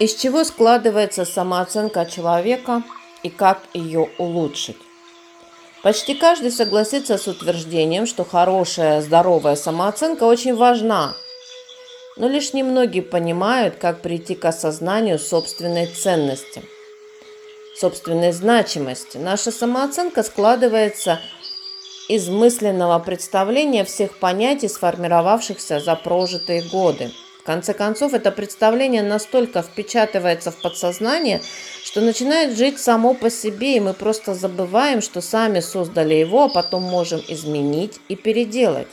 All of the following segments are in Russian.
Из чего складывается самооценка человека и как ее улучшить? Почти каждый согласится с утверждением, что хорошая, здоровая самооценка очень важна. Но лишь немногие понимают, как прийти к осознанию собственной ценности, собственной значимости. Наша самооценка складывается из мысленного представления всех понятий, сформировавшихся за прожитые годы – конце концов, это представление настолько впечатывается в подсознание, что начинает жить само по себе, и мы просто забываем, что сами создали его, а потом можем изменить и переделать.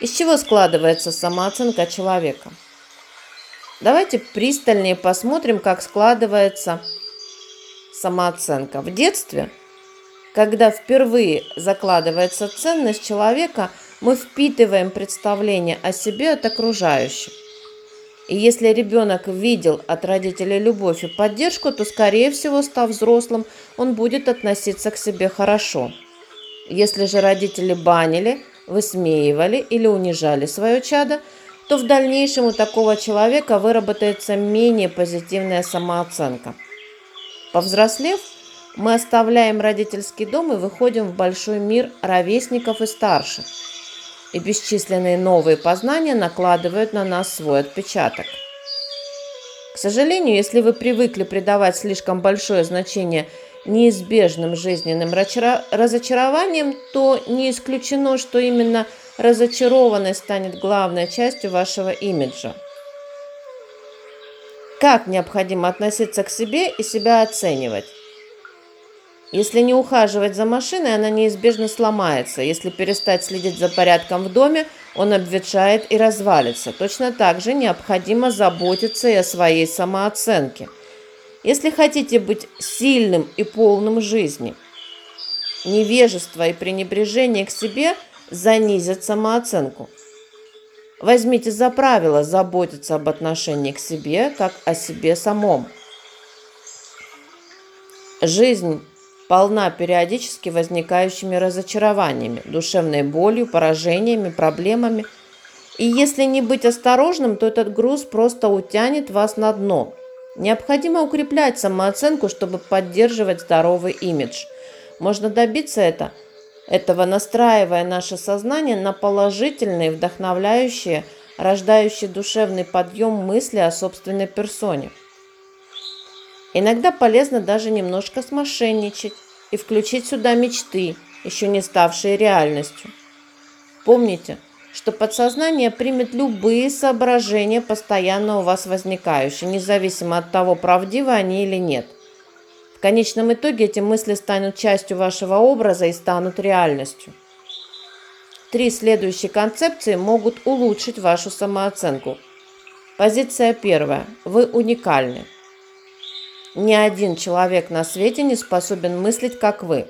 Из чего складывается самооценка человека? Давайте пристальнее посмотрим, как складывается самооценка. В детстве, когда впервые закладывается ценность человека – мы впитываем представление о себе от окружающих. И если ребенок видел от родителей любовь и поддержку, то, скорее всего, став взрослым, он будет относиться к себе хорошо. Если же родители банили, высмеивали или унижали свое чадо, то в дальнейшем у такого человека выработается менее позитивная самооценка. Повзрослев, мы оставляем родительский дом и выходим в большой мир ровесников и старших – и бесчисленные новые познания накладывают на нас свой отпечаток. К сожалению, если вы привыкли придавать слишком большое значение неизбежным жизненным разочарованиям, то не исключено, что именно разочарованность станет главной частью вашего имиджа. Как необходимо относиться к себе и себя оценивать? Если не ухаживать за машиной, она неизбежно сломается. Если перестать следить за порядком в доме, он обветшает и развалится. Точно так же необходимо заботиться и о своей самооценке. Если хотите быть сильным и полным жизни, невежество и пренебрежение к себе занизят самооценку. Возьмите за правило заботиться об отношении к себе, как о себе самом. Жизнь полна периодически возникающими разочарованиями, душевной болью, поражениями, проблемами. И если не быть осторожным, то этот груз просто утянет вас на дно. Необходимо укреплять самооценку, чтобы поддерживать здоровый имидж. Можно добиться это, этого, настраивая наше сознание на положительные, вдохновляющие, рождающие душевный подъем мысли о собственной персоне – Иногда полезно даже немножко смошенничать и включить сюда мечты, еще не ставшие реальностью. Помните, что подсознание примет любые соображения, постоянно у вас возникающие, независимо от того, правдивы они или нет. В конечном итоге эти мысли станут частью вашего образа и станут реальностью. Три следующие концепции могут улучшить вашу самооценку. Позиция первая. Вы уникальны. Ни один человек на свете не способен мыслить, как вы.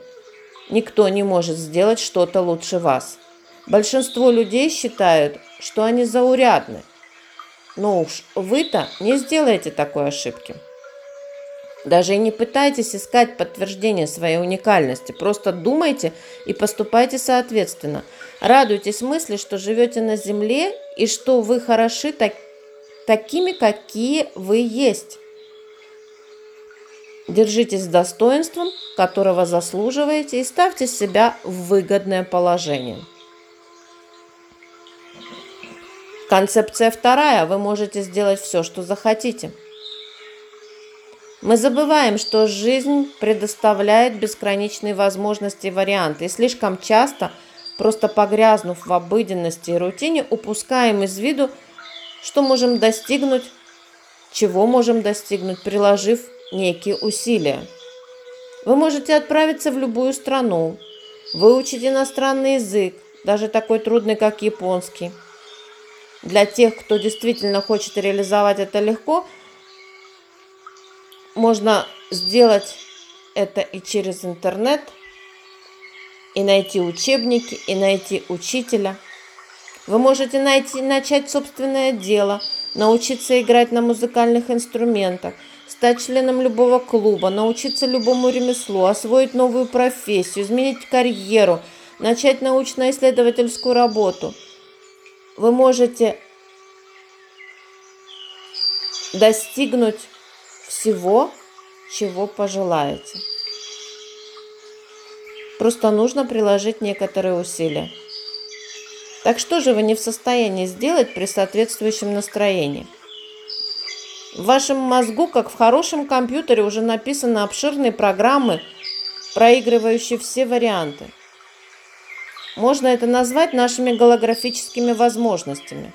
Никто не может сделать что-то лучше вас. Большинство людей считают, что они заурядны. Но уж вы-то не сделаете такой ошибки. Даже и не пытайтесь искать подтверждение своей уникальности. Просто думайте и поступайте соответственно. Радуйтесь мысли, что живете на земле и что вы хороши так, такими, какие вы есть. Держитесь с достоинством, которого заслуживаете, и ставьте себя в выгодное положение. Концепция вторая. Вы можете сделать все, что захотите. Мы забываем, что жизнь предоставляет бесконечные возможности и варианты, и слишком часто, просто погрязнув в обыденности и рутине, упускаем из виду, что можем достигнуть, чего можем достигнуть, приложив некие усилия. Вы можете отправиться в любую страну, выучить иностранный язык, даже такой трудный, как японский. Для тех, кто действительно хочет реализовать это легко, можно сделать это и через интернет, и найти учебники, и найти учителя. Вы можете найти, начать собственное дело, научиться играть на музыкальных инструментах – стать членом любого клуба, научиться любому ремеслу, освоить новую профессию, изменить карьеру, начать научно-исследовательскую работу. Вы можете достигнуть всего, чего пожелаете. Просто нужно приложить некоторые усилия. Так что же вы не в состоянии сделать при соответствующем настроении? В вашем мозгу, как в хорошем компьютере, уже написаны обширные программы, проигрывающие все варианты. Можно это назвать нашими голографическими возможностями.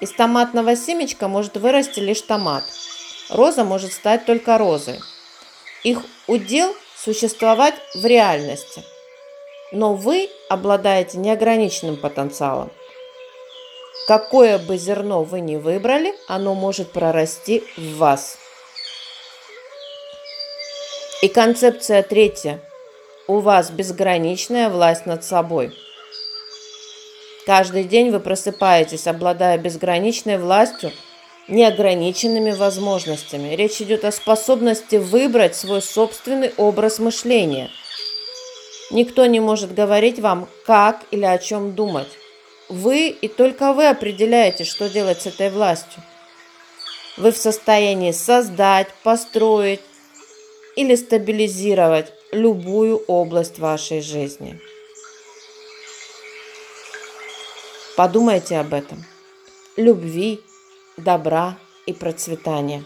Из томатного семечка может вырасти лишь томат. Роза может стать только розой. Их удел существовать в реальности. Но вы обладаете неограниченным потенциалом. Какое бы зерно вы ни выбрали, оно может прорасти в вас. И концепция третья. У вас безграничная власть над собой. Каждый день вы просыпаетесь, обладая безграничной властью, неограниченными возможностями. Речь идет о способности выбрать свой собственный образ мышления. Никто не может говорить вам, как или о чем думать. Вы и только вы определяете, что делать с этой властью. Вы в состоянии создать, построить или стабилизировать любую область вашей жизни. Подумайте об этом. Любви, добра и процветания.